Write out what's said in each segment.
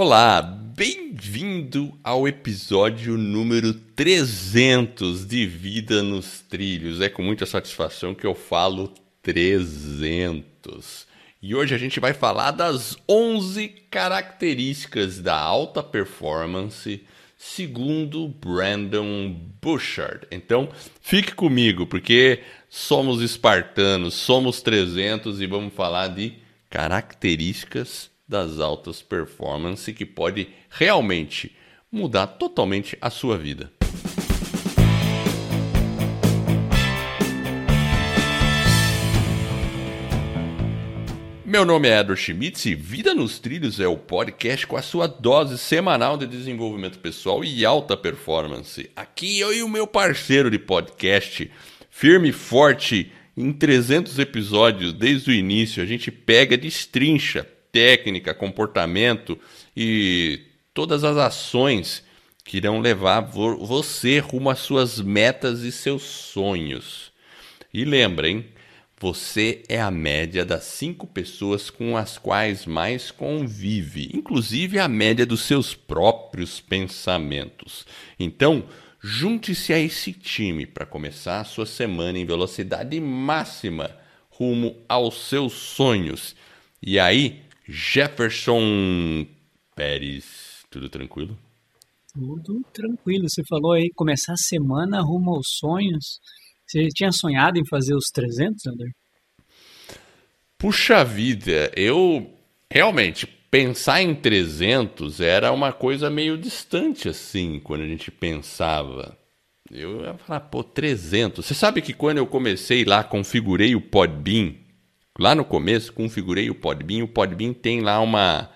Olá, bem-vindo ao episódio número 300 de Vida nos Trilhos. É com muita satisfação que eu falo 300. E hoje a gente vai falar das 11 características da alta performance segundo Brandon Bouchard. Então, fique comigo, porque somos espartanos, somos 300 e vamos falar de características das altas performances que pode realmente mudar totalmente a sua vida. Meu nome é Edward Schmitz e Vida nos Trilhos é o podcast com a sua dose semanal de desenvolvimento pessoal e alta performance. Aqui eu e o meu parceiro de podcast, firme e forte, em 300 episódios desde o início, a gente pega, destrincha técnica, comportamento e todas as ações que irão levar você rumo às suas metas e seus sonhos. E lembrem, você é a média das cinco pessoas com as quais mais convive, inclusive a média dos seus próprios pensamentos. Então, junte-se a esse time para começar a sua semana em velocidade máxima rumo aos seus sonhos. E aí, Jefferson Pérez, tudo tranquilo? Tudo tranquilo. Você falou aí começar a semana rumo aos sonhos. Você tinha sonhado em fazer os 300, André? Puxa vida, eu realmente pensar em 300 era uma coisa meio distante assim, quando a gente pensava. Eu ia falar, pô, 300. Você sabe que quando eu comecei lá, configurei o Podbean, Lá no começo, configurei o Podbean. O Podbean tem lá uma,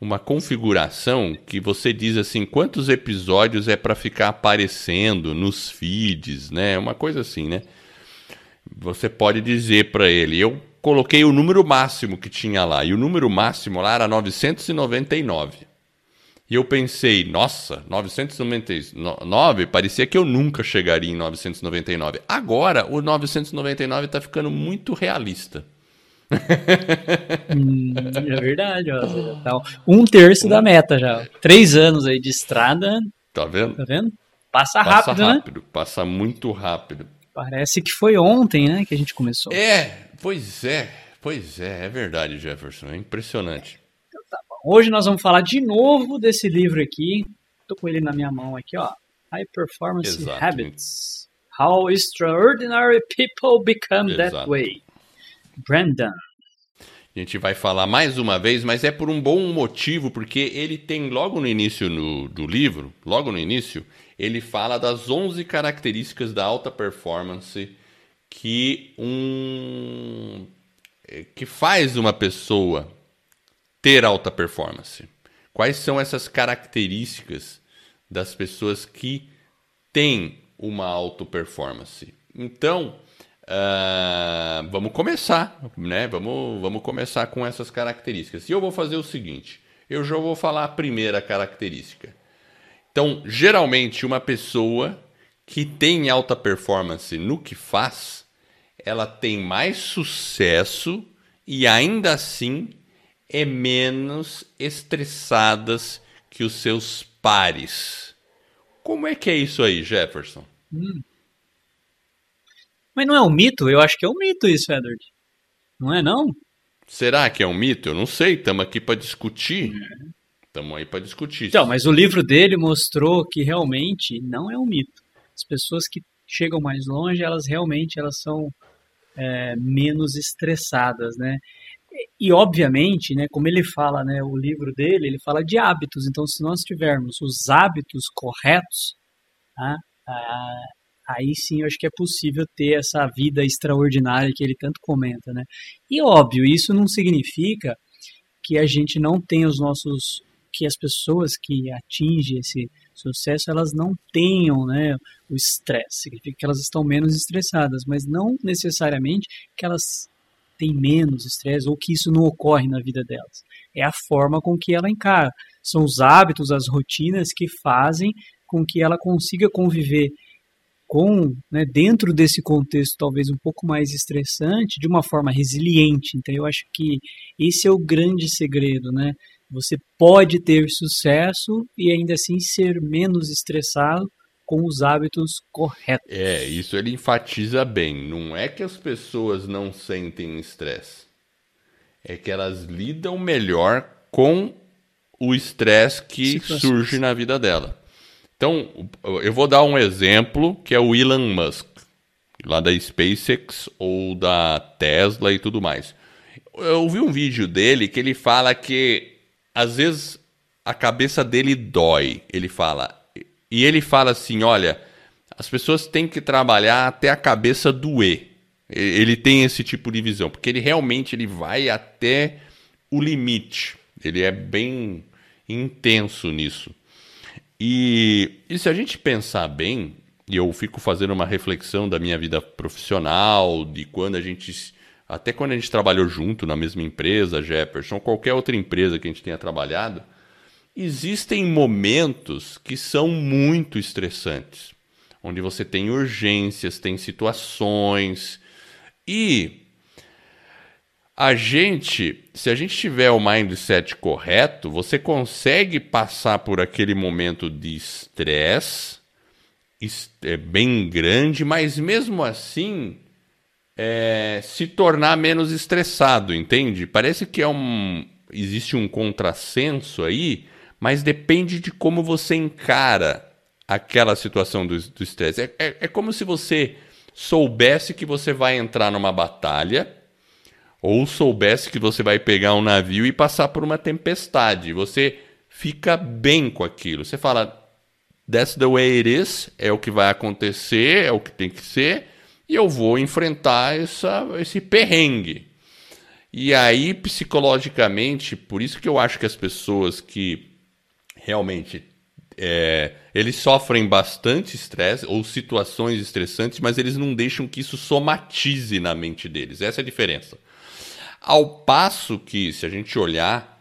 uma configuração que você diz assim quantos episódios é para ficar aparecendo nos feeds, né? Uma coisa assim, né? Você pode dizer para ele, eu coloquei o número máximo que tinha lá e o número máximo lá era 999. E eu pensei, nossa, 999, parecia que eu nunca chegaria em 999. Agora, o 999 está ficando muito realista hum, é verdade, ó. Tá um terço da meta já. Três anos aí de estrada. Tá vendo? Tá vendo? Passa, passa rápido, rápido, né? Passa muito rápido. Parece que foi ontem, né, que a gente começou. É, pois é, pois é, é verdade, Jefferson, é impressionante. Então, tá Hoje nós vamos falar de novo desse livro aqui. Tô com ele na minha mão aqui, ó. High Performance Exato. Habits. How Extraordinary People Become Exato. That Way. Brandon. A gente vai falar mais uma vez, mas é por um bom motivo, porque ele tem logo no início no, do livro, logo no início, ele fala das 11 características da alta performance que um que faz uma pessoa ter alta performance. Quais são essas características das pessoas que têm uma alta performance? Então, Uh, vamos começar, né? Vamos, vamos começar com essas características. E eu vou fazer o seguinte: eu já vou falar a primeira característica. Então, geralmente, uma pessoa que tem alta performance no que faz, ela tem mais sucesso e ainda assim é menos estressadas que os seus pares. Como é que é isso aí, Jefferson? Hum. Mas não é um mito? Eu acho que é um mito isso, Edward. Não é não? Será que é um mito? Eu não sei. Estamos aqui para discutir. Estamos é. aí para discutir. Então, mas o livro dele mostrou que realmente não é um mito. As pessoas que chegam mais longe, elas realmente elas são é, menos estressadas, né? E, e, obviamente, né, como ele fala, né, o livro dele, ele fala de hábitos. Então, se nós tivermos os hábitos corretos, tá, aí sim eu acho que é possível ter essa vida extraordinária que ele tanto comenta, né? E óbvio, isso não significa que a gente não tem os nossos que as pessoas que atingem esse sucesso elas não tenham né, o estresse, significa que elas estão menos estressadas, mas não necessariamente que elas têm menos estresse ou que isso não ocorre na vida delas. É a forma com que ela encara. São os hábitos, as rotinas que fazem com que ela consiga conviver com, né, dentro desse contexto talvez um pouco mais estressante, de uma forma resiliente. Então eu acho que esse é o grande segredo, né? Você pode ter sucesso e ainda assim ser menos estressado com os hábitos corretos. É, isso ele enfatiza bem. Não é que as pessoas não sentem estresse, é que elas lidam melhor com o estresse que Situações. surge na vida dela. Então, eu vou dar um exemplo que é o Elon Musk, lá da SpaceX ou da Tesla e tudo mais. Eu vi um vídeo dele que ele fala que às vezes a cabeça dele dói. Ele fala, e ele fala assim: olha, as pessoas têm que trabalhar até a cabeça doer. Ele tem esse tipo de visão, porque ele realmente ele vai até o limite. Ele é bem intenso nisso. E, e se a gente pensar bem, e eu fico fazendo uma reflexão da minha vida profissional, de quando a gente. Até quando a gente trabalhou junto na mesma empresa, Jefferson, qualquer outra empresa que a gente tenha trabalhado, existem momentos que são muito estressantes, onde você tem urgências, tem situações e a gente, se a gente tiver o mindset correto, você consegue passar por aquele momento de estresse é bem grande, mas mesmo assim é, se tornar menos estressado, entende? Parece que é um existe um contrassenso aí mas depende de como você encara aquela situação do estresse. É, é, é como se você soubesse que você vai entrar numa batalha ou soubesse que você vai pegar um navio e passar por uma tempestade. Você fica bem com aquilo. Você fala, that's the way it is, é o que vai acontecer, é o que tem que ser, e eu vou enfrentar essa, esse perrengue. E aí, psicologicamente, por isso que eu acho que as pessoas que realmente é, eles sofrem bastante estresse ou situações estressantes, mas eles não deixam que isso somatize na mente deles. Essa é a diferença. Ao passo que, se a gente olhar,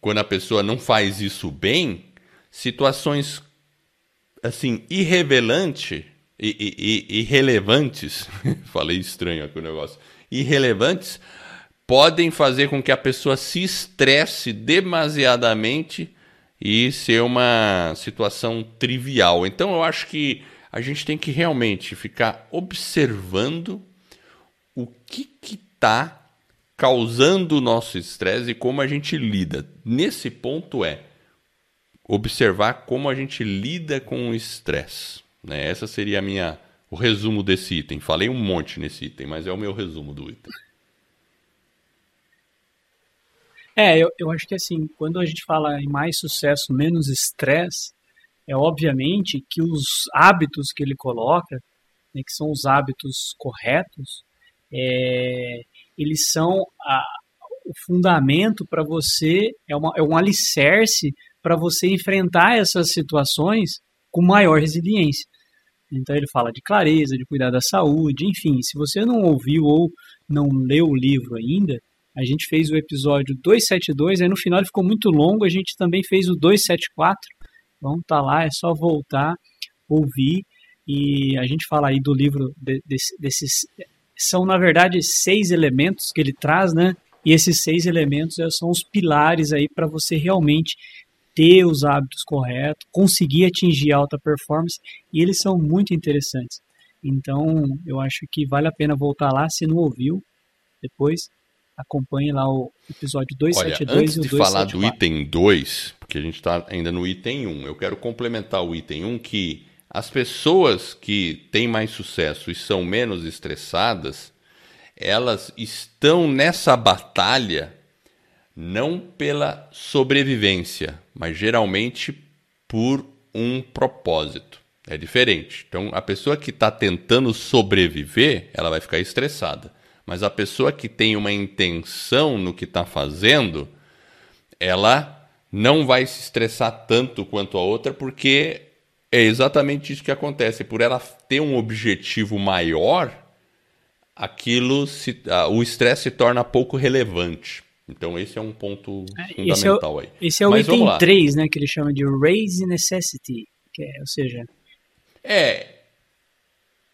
quando a pessoa não faz isso bem, situações assim irrevelante e, e, e irrelevantes, falei estranho aqui o negócio, irrelevantes, podem fazer com que a pessoa se estresse demasiadamente e ser uma situação trivial. Então eu acho que a gente tem que realmente ficar observando o que está causando o nosso estresse e como a gente lida. Nesse ponto é observar como a gente lida com o estresse. Né? Essa seria a minha o resumo desse item. Falei um monte nesse item, mas é o meu resumo do item. É, eu, eu acho que assim, quando a gente fala em mais sucesso, menos estresse, é obviamente que os hábitos que ele coloca, né, que são os hábitos corretos, é, eles são a, o fundamento para você, é, uma, é um alicerce para você enfrentar essas situações com maior resiliência. Então ele fala de clareza, de cuidar da saúde, enfim, se você não ouviu ou não leu o livro ainda, a gente fez o episódio 272, aí no final ele ficou muito longo, a gente também fez o 274. Então tá lá, é só voltar, ouvir. E a gente fala aí do livro de, desse, desses. São, na verdade, seis elementos que ele traz, né? E esses seis elementos são os pilares aí para você realmente ter os hábitos corretos, conseguir atingir alta performance, e eles são muito interessantes. Então, eu acho que vale a pena voltar lá, se não ouviu, depois acompanhe lá o episódio 272 Olha, antes e o de 274. falar do item 2, porque a gente está ainda no item 1, eu quero complementar o item 1 que as pessoas que têm mais sucesso e são menos estressadas, elas estão nessa batalha não pela sobrevivência, mas geralmente por um propósito. É diferente. Então, a pessoa que está tentando sobreviver, ela vai ficar estressada. Mas a pessoa que tem uma intenção no que está fazendo, ela não vai se estressar tanto quanto a outra, porque é exatamente isso que acontece. Por ela ter um objetivo maior, aquilo se, o estresse se torna pouco relevante. Então esse é um ponto fundamental esse é o, aí. Esse é o Mas item 3, né, que ele chama de raise necessity, que é, ou seja, é,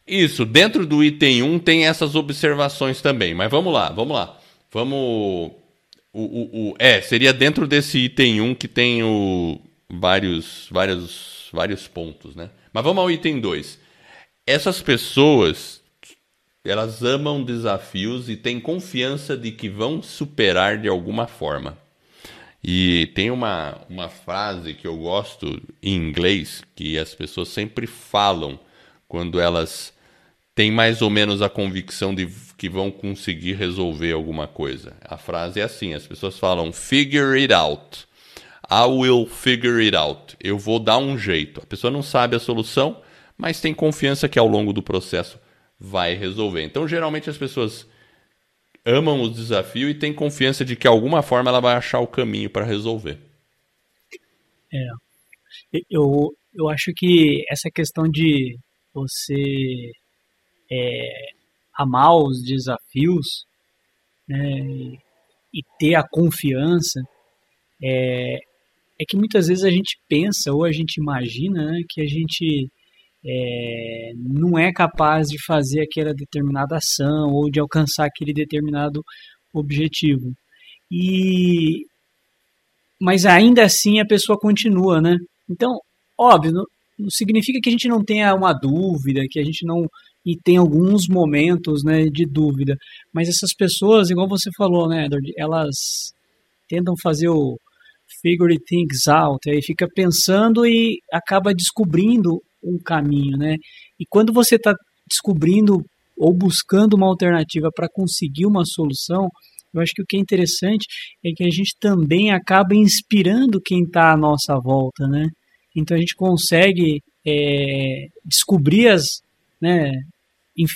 isso, dentro do item 1 tem essas observações também, mas vamos lá, vamos lá. Vamos O, o, o, é, seria dentro desse item 1 que tem o, vários, vários, vários pontos, né? Mas vamos ao item 2. Essas pessoas, elas amam desafios e têm confiança de que vão superar de alguma forma. E tem uma, uma frase que eu gosto em inglês, que as pessoas sempre falam quando elas têm mais ou menos a convicção de que vão conseguir resolver alguma coisa. A frase é assim: as pessoas falam, figure it out. I will figure it out. Eu vou dar um jeito. A pessoa não sabe a solução, mas tem confiança que ao longo do processo vai resolver. Então, geralmente as pessoas amam o desafio e têm confiança de que de alguma forma ela vai achar o caminho para resolver. É. Eu, eu acho que essa questão de você é, amar os desafios né, e ter a confiança é, é que muitas vezes a gente pensa ou a gente imagina né, que a gente é, não é capaz de fazer aquela determinada ação ou de alcançar aquele determinado objetivo. E mas ainda assim a pessoa continua, né? Então, óbvio, não, não significa que a gente não tenha uma dúvida, que a gente não e tem alguns momentos, né, de dúvida. Mas essas pessoas, igual você falou, né, Edward, elas tentam fazer o figure things out, aí fica pensando e acaba descobrindo um caminho, né? E quando você está descobrindo ou buscando uma alternativa para conseguir uma solução, eu acho que o que é interessante é que a gente também acaba inspirando quem está à nossa volta, né? Então a gente consegue é, descobrir as, né,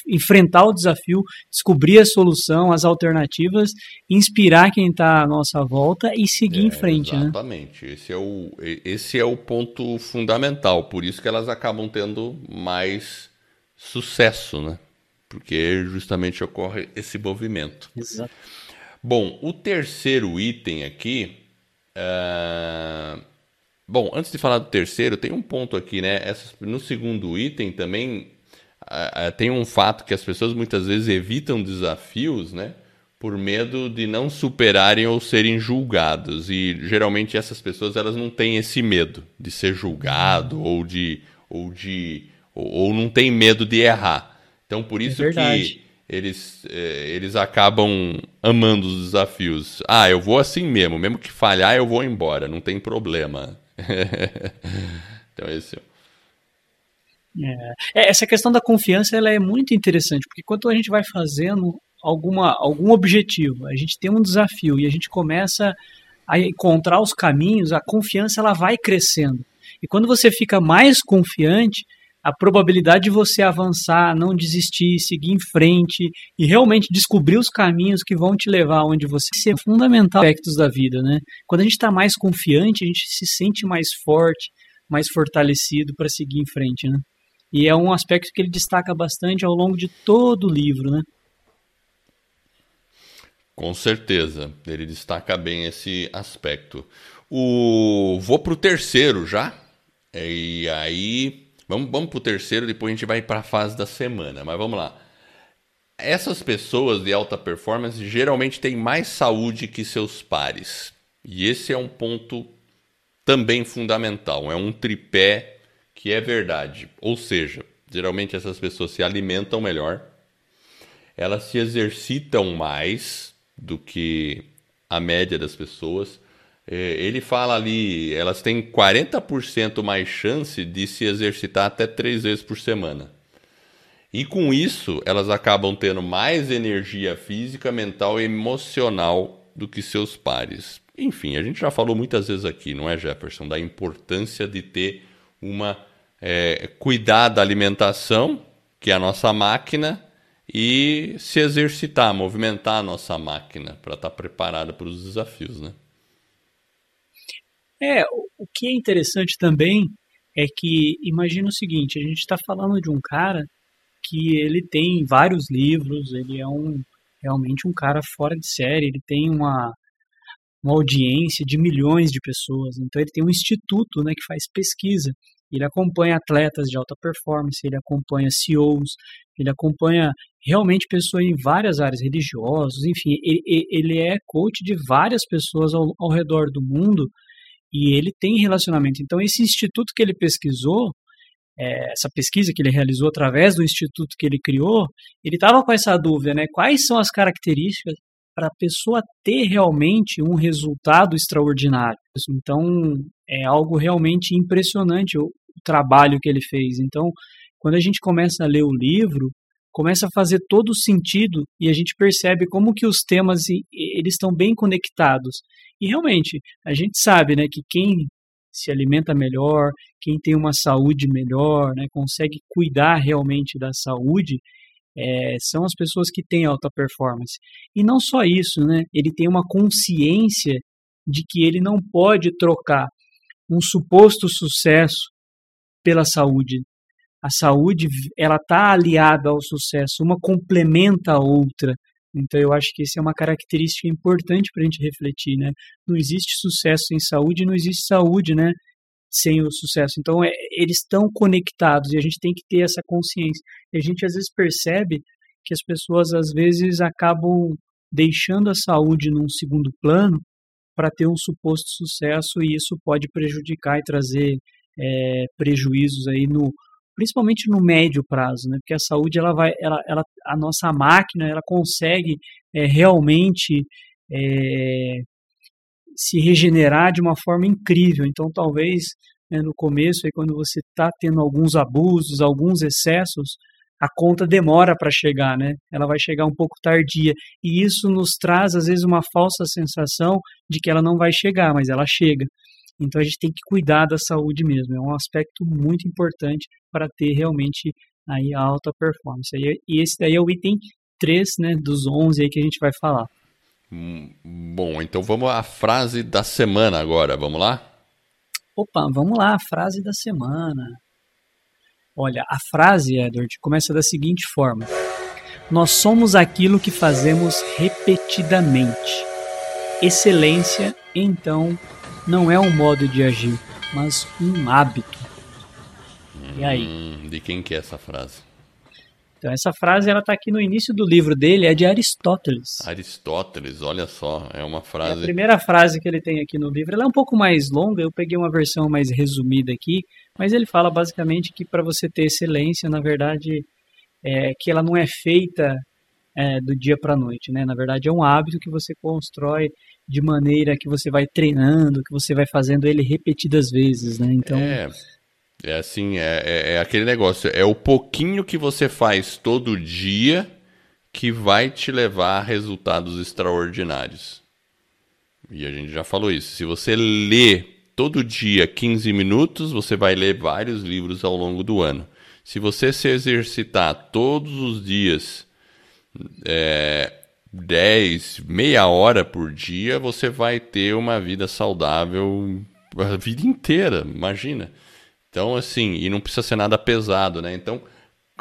enfrentar o desafio, descobrir a solução, as alternativas, inspirar quem está à nossa volta e seguir é, em frente. Né? Exatamente. Né? Esse, é o, esse é o ponto fundamental. Por isso que elas acabam tendo mais sucesso, né? Porque justamente ocorre esse movimento. Exato. Bom, o terceiro item aqui. Uh... Bom, antes de falar do terceiro, tem um ponto aqui, né? Essas, no segundo item também tem um fato que as pessoas muitas vezes evitam desafios, né? Por medo de não superarem ou serem julgados. E geralmente essas pessoas elas não têm esse medo de ser julgado ou de ou de ou, ou não tem medo de errar. Então por isso é que eles, é, eles acabam amando os desafios. Ah, eu vou assim mesmo, mesmo que falhar eu vou embora, não tem problema. então esse é é. é. Essa questão da confiança ela é muito interessante, porque quando a gente vai fazendo alguma, algum objetivo, a gente tem um desafio e a gente começa a encontrar os caminhos, a confiança ela vai crescendo. E quando você fica mais confiante, a probabilidade de você avançar, não desistir, seguir em frente e realmente descobrir os caminhos que vão te levar onde você é fundamental aspectos da vida, né? Quando a gente está mais confiante, a gente se sente mais forte, mais fortalecido para seguir em frente, né? E é um aspecto que ele destaca bastante ao longo de todo o livro, né? Com certeza, ele destaca bem esse aspecto. O... Vou para o terceiro já. E aí, vamos, vamos para o terceiro, depois a gente vai para a fase da semana. Mas vamos lá. Essas pessoas de alta performance geralmente têm mais saúde que seus pares. E esse é um ponto também fundamental. É um tripé que é verdade. Ou seja, geralmente essas pessoas se alimentam melhor, elas se exercitam mais do que a média das pessoas. É, ele fala ali, elas têm 40% mais chance de se exercitar até três vezes por semana. E com isso, elas acabam tendo mais energia física, mental e emocional do que seus pares. Enfim, a gente já falou muitas vezes aqui, não é, Jefferson, da importância de ter uma é, cuidar da alimentação, que é a nossa máquina, e se exercitar, movimentar a nossa máquina para estar tá preparada para os desafios, né? É, o que é interessante também é que imagina o seguinte, a gente está falando de um cara que ele tem vários livros, ele é um realmente um cara fora de série, ele tem uma, uma audiência de milhões de pessoas, então ele tem um instituto né, que faz pesquisa ele acompanha atletas de alta performance, ele acompanha CEOs, ele acompanha realmente pessoa em várias áreas religiosas, enfim, ele, ele é coach de várias pessoas ao, ao redor do mundo e ele tem relacionamento. Então, esse instituto que ele pesquisou, é, essa pesquisa que ele realizou através do instituto que ele criou, ele estava com essa dúvida, né? Quais são as características para a pessoa ter realmente um resultado extraordinário? Então, é algo realmente impressionante o trabalho que ele fez. Então, quando a gente começa a ler o livro, começa a fazer todo o sentido e a gente percebe como que os temas eles estão bem conectados. E realmente, a gente sabe, né, que quem se alimenta melhor, quem tem uma saúde melhor, né, consegue cuidar realmente da saúde, é, são as pessoas que têm alta performance. E não só isso, né, ele tem uma consciência de que ele não pode trocar um suposto sucesso pela saúde a saúde ela está aliada ao sucesso, uma complementa a outra. Então eu acho que essa é uma característica importante para a gente refletir, né? Não existe sucesso sem saúde, não existe saúde, né? Sem o sucesso. Então é, eles estão conectados e a gente tem que ter essa consciência. E a gente às vezes percebe que as pessoas às vezes acabam deixando a saúde num segundo plano para ter um suposto sucesso e isso pode prejudicar e trazer é, prejuízos aí no, principalmente no médio prazo, né? Porque a saúde ela vai, ela, ela a nossa máquina ela consegue é, realmente é, se regenerar de uma forma incrível. Então talvez né, no começo, aí, quando você está tendo alguns abusos, alguns excessos, a conta demora para chegar, né? Ela vai chegar um pouco tardia. E isso nos traz, às vezes, uma falsa sensação de que ela não vai chegar, mas ela chega. Então a gente tem que cuidar da saúde mesmo, é um aspecto muito importante para ter realmente aí a alta performance. E esse daí é o item 3 né, dos 11 aí que a gente vai falar. Hum, bom, então vamos à frase da semana agora, vamos lá? Opa, vamos lá, a frase da semana. Olha, a frase, Edward, começa da seguinte forma: Nós somos aquilo que fazemos repetidamente. Excelência, então, não é um modo de agir, mas um hábito. E aí? Hum, de quem que é essa frase? Então essa frase ela está aqui no início do livro dele, é de Aristóteles. Aristóteles, olha só, é uma frase. É a primeira frase que ele tem aqui no livro, ela é um pouco mais longa, eu peguei uma versão mais resumida aqui, mas ele fala basicamente que para você ter excelência, na verdade, é que ela não é feita é, do dia para a noite, né? Na verdade, é um hábito que você constrói de maneira que você vai treinando, que você vai fazendo ele repetidas vezes, né? Então. É, é assim, é, é, é aquele negócio, é o pouquinho que você faz todo dia que vai te levar a resultados extraordinários. E a gente já falou isso. Se você lê todo dia 15 minutos, você vai ler vários livros ao longo do ano. Se você se exercitar todos os dias é, 10, meia hora por dia, você vai ter uma vida saudável a vida inteira, imagina. Então, assim, e não precisa ser nada pesado, né? Então,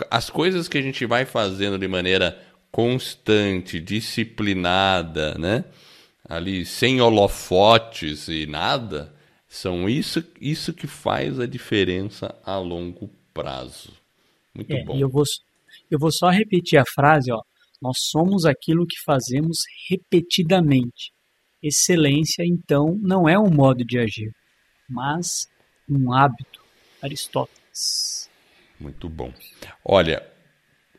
as coisas que a gente vai fazendo de maneira constante, disciplinada, né? Ali, sem holofotes e nada, são isso, isso que faz a diferença a longo prazo. Muito é, bom. E eu vou, eu vou só repetir a frase, ó. Nós somos aquilo que fazemos repetidamente. Excelência, então, não é um modo de agir, mas um hábito. Aristóteles. Muito bom. Olha,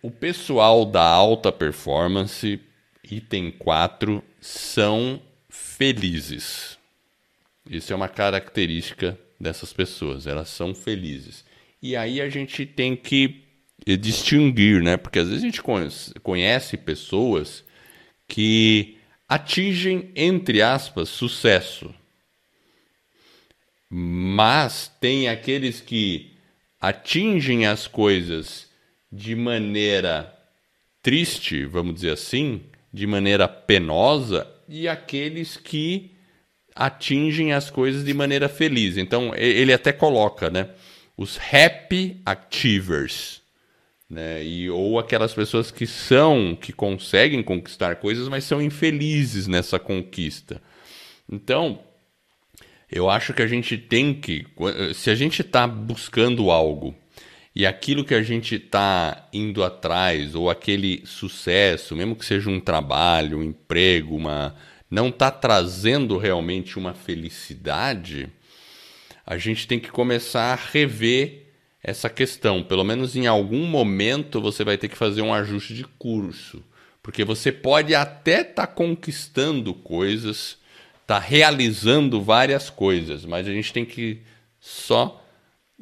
o pessoal da alta performance, item 4, são felizes. Isso é uma característica dessas pessoas, elas são felizes. E aí a gente tem que distinguir, né? Porque às vezes a gente conhece pessoas que atingem, entre aspas, sucesso. Mas tem aqueles que atingem as coisas de maneira triste, vamos dizer assim, de maneira penosa, e aqueles que atingem as coisas de maneira feliz. Então, ele até coloca, né? Os happy achievers né? E, ou aquelas pessoas que são, que conseguem conquistar coisas, mas são infelizes nessa conquista. Então, eu acho que a gente tem que, se a gente está buscando algo e aquilo que a gente está indo atrás, ou aquele sucesso, mesmo que seja um trabalho, um emprego, uma não está trazendo realmente uma felicidade, a gente tem que começar a rever essa questão. Pelo menos em algum momento você vai ter que fazer um ajuste de curso. Porque você pode até estar tá conquistando coisas, tá realizando várias coisas, mas a gente tem que só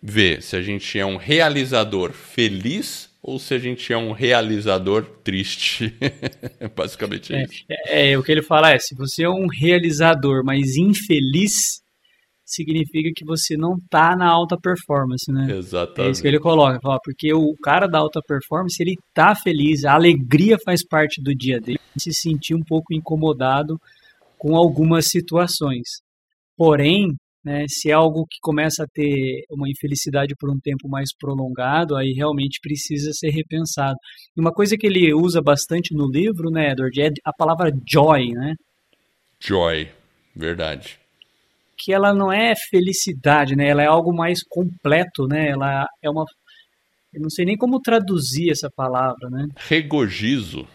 ver se a gente é um realizador feliz ou se a gente é um realizador triste. Basicamente é, é isso. É, é, o que ele fala é, se você é um realizador, mas infeliz, significa que você não está na alta performance, né? Exatamente. É isso que ele coloca, porque o cara da alta performance, ele tá feliz, a alegria faz parte do dia dele, se sentir um pouco incomodado com algumas situações. Porém, né? Se é algo que começa a ter uma infelicidade por um tempo mais prolongado, aí realmente precisa ser repensado. E uma coisa que ele usa bastante no livro, né, Edward, é a palavra joy, né? Joy, verdade. Que ela não é felicidade, né? Ela é algo mais completo, né? Ela é uma eu não sei nem como traduzir essa palavra, né? Regozijo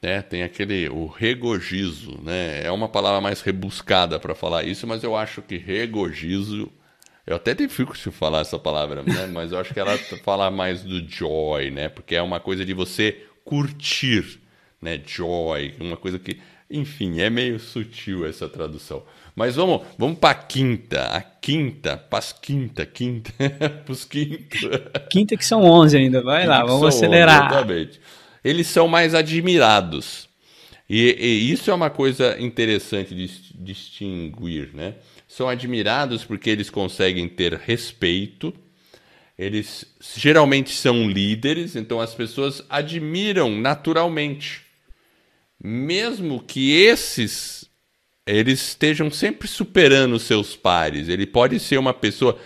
né? Tem aquele o regozijo, né? É uma palavra mais rebuscada para falar isso, mas eu acho que regozijo eu até dificulto falar essa palavra, né? Mas eu acho que ela fala mais do joy, né? Porque é uma coisa de você curtir, né? Joy, uma coisa que, enfim, é meio sutil essa tradução. Mas vamos, vamos para quinta, a quinta, pras quinta, quinta, pros quinta. Quinta que são 11 ainda, vai quinta lá, vamos acelerar. 11, exatamente eles são mais admirados. E, e, isso é uma coisa interessante de distinguir, né? São admirados porque eles conseguem ter respeito, eles geralmente são líderes, então as pessoas admiram naturalmente. Mesmo que esses eles estejam sempre superando seus pares. Ele pode ser uma pessoa.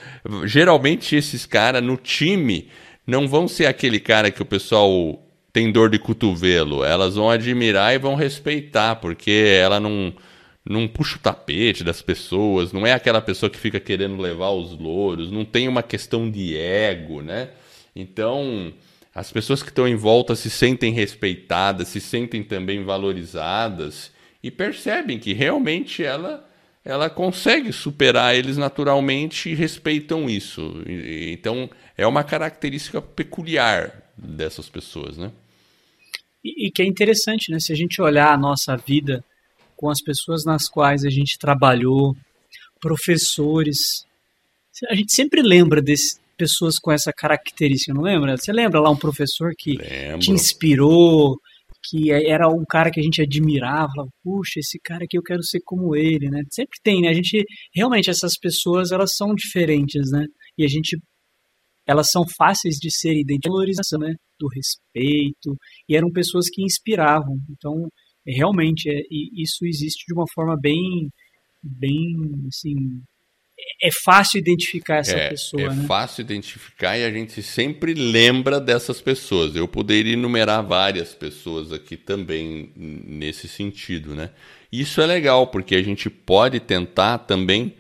Geralmente, esses caras no time não vão ser aquele cara que o pessoal tem dor de cotovelo, elas vão admirar e vão respeitar, porque ela não, não puxa o tapete das pessoas, não é aquela pessoa que fica querendo levar os louros, não tem uma questão de ego, né? Então, as pessoas que estão em volta se sentem respeitadas, se sentem também valorizadas e percebem que realmente ela ela consegue superar eles naturalmente e respeitam isso. Então, é uma característica peculiar dessas pessoas, né? E, e, que é interessante, né? Se a gente olhar a nossa vida com as pessoas nas quais a gente trabalhou, professores, a gente sempre lembra dessas pessoas com essa característica, não lembra? Você lembra lá um professor que Lembro. te inspirou, que era um cara que a gente admirava, falava, puxa, esse cara aqui eu quero ser como ele, né? Sempre tem, né? A gente, realmente, essas pessoas, elas são diferentes, né? E a gente elas são fáceis de ser identificadas, né? Do respeito, e eram pessoas que inspiravam. Então, realmente, é, isso existe de uma forma bem, bem, assim, é fácil identificar essa é, pessoa. É né? fácil identificar e a gente sempre lembra dessas pessoas. Eu poderia enumerar várias pessoas aqui também nesse sentido, né? Isso é legal porque a gente pode tentar também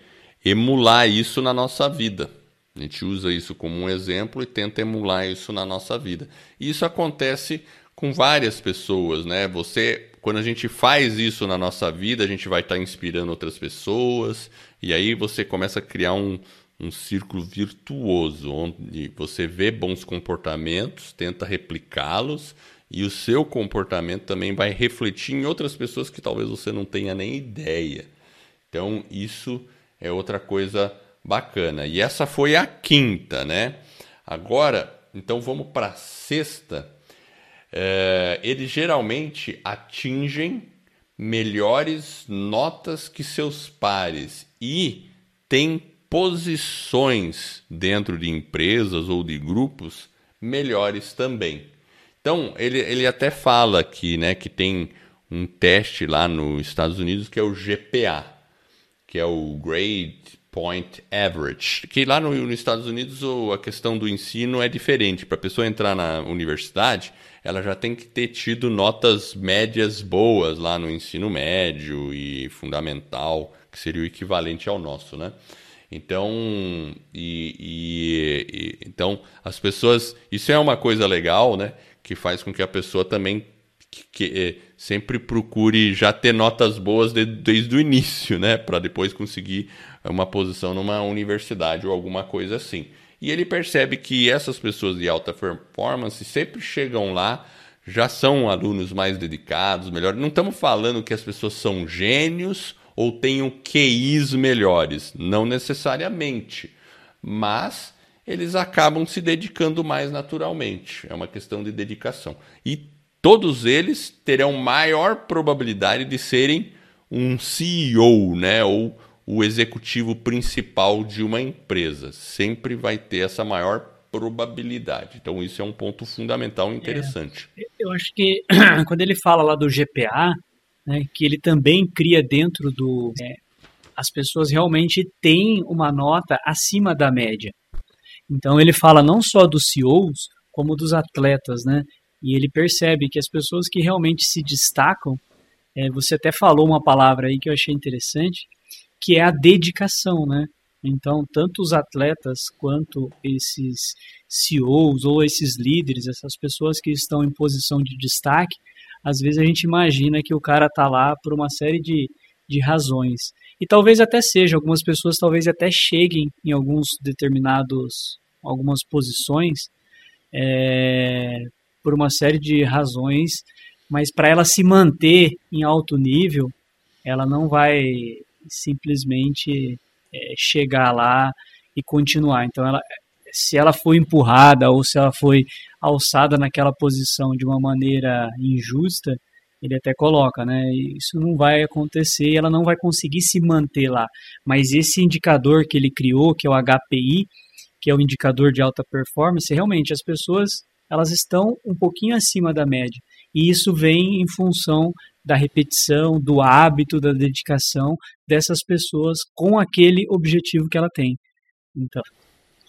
emular isso na nossa vida. A gente usa isso como um exemplo e tenta emular isso na nossa vida. E isso acontece com várias pessoas, né? Você, quando a gente faz isso na nossa vida, a gente vai estar tá inspirando outras pessoas e aí você começa a criar um, um círculo virtuoso, onde você vê bons comportamentos, tenta replicá-los e o seu comportamento também vai refletir em outras pessoas que talvez você não tenha nem ideia. Então, isso é outra coisa Bacana. E essa foi a quinta, né? Agora, então vamos para a sexta. É, eles geralmente atingem melhores notas que seus pares e têm posições dentro de empresas ou de grupos melhores também. Então, ele, ele até fala aqui né, que tem um teste lá nos Estados Unidos que é o GPA, que é o Grade Point Average, que lá no, nos Estados Unidos a questão do ensino é diferente. Para a pessoa entrar na universidade, ela já tem que ter tido notas médias boas lá no ensino médio e fundamental, que seria o equivalente ao nosso, né? Então, e, e, e, então as pessoas, isso é uma coisa legal, né? Que faz com que a pessoa também que, que, é, sempre procure já ter notas boas de, desde o início, né? Para depois conseguir uma posição numa universidade ou alguma coisa assim. E ele percebe que essas pessoas de alta performance sempre chegam lá, já são alunos mais dedicados, melhor. Não estamos falando que as pessoas são gênios ou tenham QIs melhores, não necessariamente, mas eles acabam se dedicando mais naturalmente. É uma questão de dedicação. E todos eles terão maior probabilidade de serem um CEO, né, ou o executivo principal de uma empresa. Sempre vai ter essa maior probabilidade. Então, isso é um ponto fundamental e interessante. É, eu acho que quando ele fala lá do GPA, né, que ele também cria dentro do. É, as pessoas realmente têm uma nota acima da média. Então, ele fala não só dos CEOs, como dos atletas, né? E ele percebe que as pessoas que realmente se destacam, é, você até falou uma palavra aí que eu achei interessante, que é a dedicação, né? Então, tanto os atletas quanto esses CEOs ou esses líderes, essas pessoas que estão em posição de destaque, às vezes a gente imagina que o cara está lá por uma série de, de razões. E talvez até seja, algumas pessoas talvez até cheguem em alguns determinados, algumas posições é, por uma série de razões, mas para ela se manter em alto nível, ela não vai simplesmente é, chegar lá e continuar. Então, ela, se ela foi empurrada ou se ela foi alçada naquela posição de uma maneira injusta, ele até coloca, né? Isso não vai acontecer ela não vai conseguir se manter lá. Mas esse indicador que ele criou, que é o HPI, que é o indicador de alta performance, realmente as pessoas elas estão um pouquinho acima da média. E isso vem em função da repetição, do hábito, da dedicação dessas pessoas com aquele objetivo que ela tem. Então,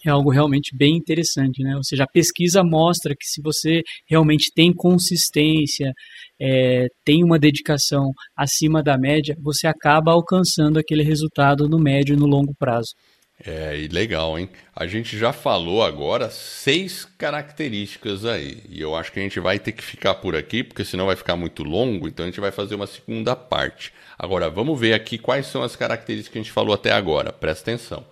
é algo realmente bem interessante, né? Ou seja, a pesquisa mostra que se você realmente tem consistência, é, tem uma dedicação acima da média, você acaba alcançando aquele resultado no médio e no longo prazo. É, e legal, hein? A gente já falou agora seis características aí. E eu acho que a gente vai ter que ficar por aqui, porque senão vai ficar muito longo, então a gente vai fazer uma segunda parte. Agora, vamos ver aqui quais são as características que a gente falou até agora. Presta atenção.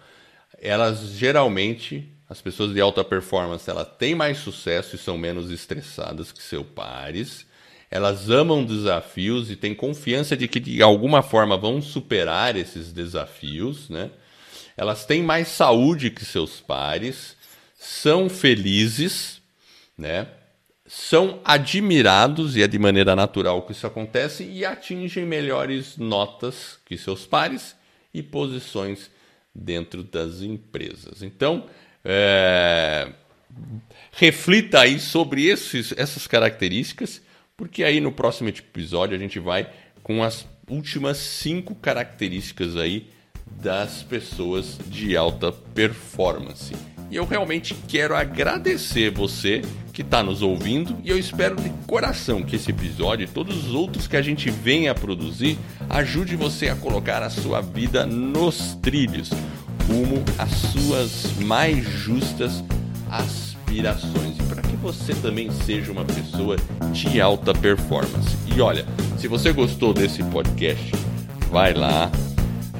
Elas geralmente, as pessoas de alta performance, elas têm mais sucesso e são menos estressadas que seus pares. Elas amam desafios e têm confiança de que de alguma forma vão superar esses desafios, né? Elas têm mais saúde que seus pares, são felizes, né? São admirados, e é de maneira natural que isso acontece, e atingem melhores notas que seus pares e posições dentro das empresas. Então, é, reflita aí sobre esses, essas características, porque aí no próximo episódio a gente vai com as últimas cinco características aí das pessoas de alta performance. E eu realmente quero agradecer você que está nos ouvindo e eu espero de coração que esse episódio e todos os outros que a gente vem a produzir ajude você a colocar a sua vida nos trilhos, rumo às suas mais justas aspirações e para que você também seja uma pessoa de alta performance. E olha, se você gostou desse podcast, vai lá,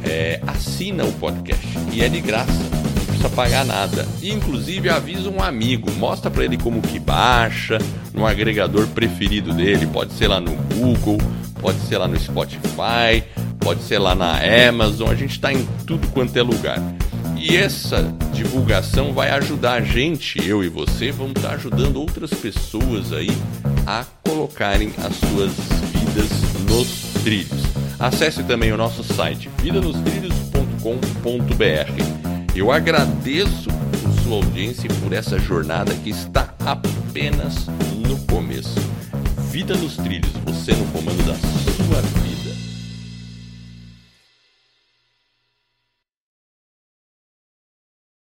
é, assina o podcast e é de graça, não precisa pagar nada. E, inclusive avisa um amigo, mostra para ele como que baixa no agregador preferido dele, pode ser lá no Google, pode ser lá no Spotify, pode ser lá na Amazon, a gente está em tudo quanto é lugar. E essa divulgação vai ajudar a gente, eu e você, vamos estar tá ajudando outras pessoas aí a colocarem as suas vidas nos trilhos. Acesse também o nosso site vidanostrilhos.com.br. Eu agradeço por sua audiência e por essa jornada que está apenas no começo. Vida nos Trilhos, você no comando da sua vida.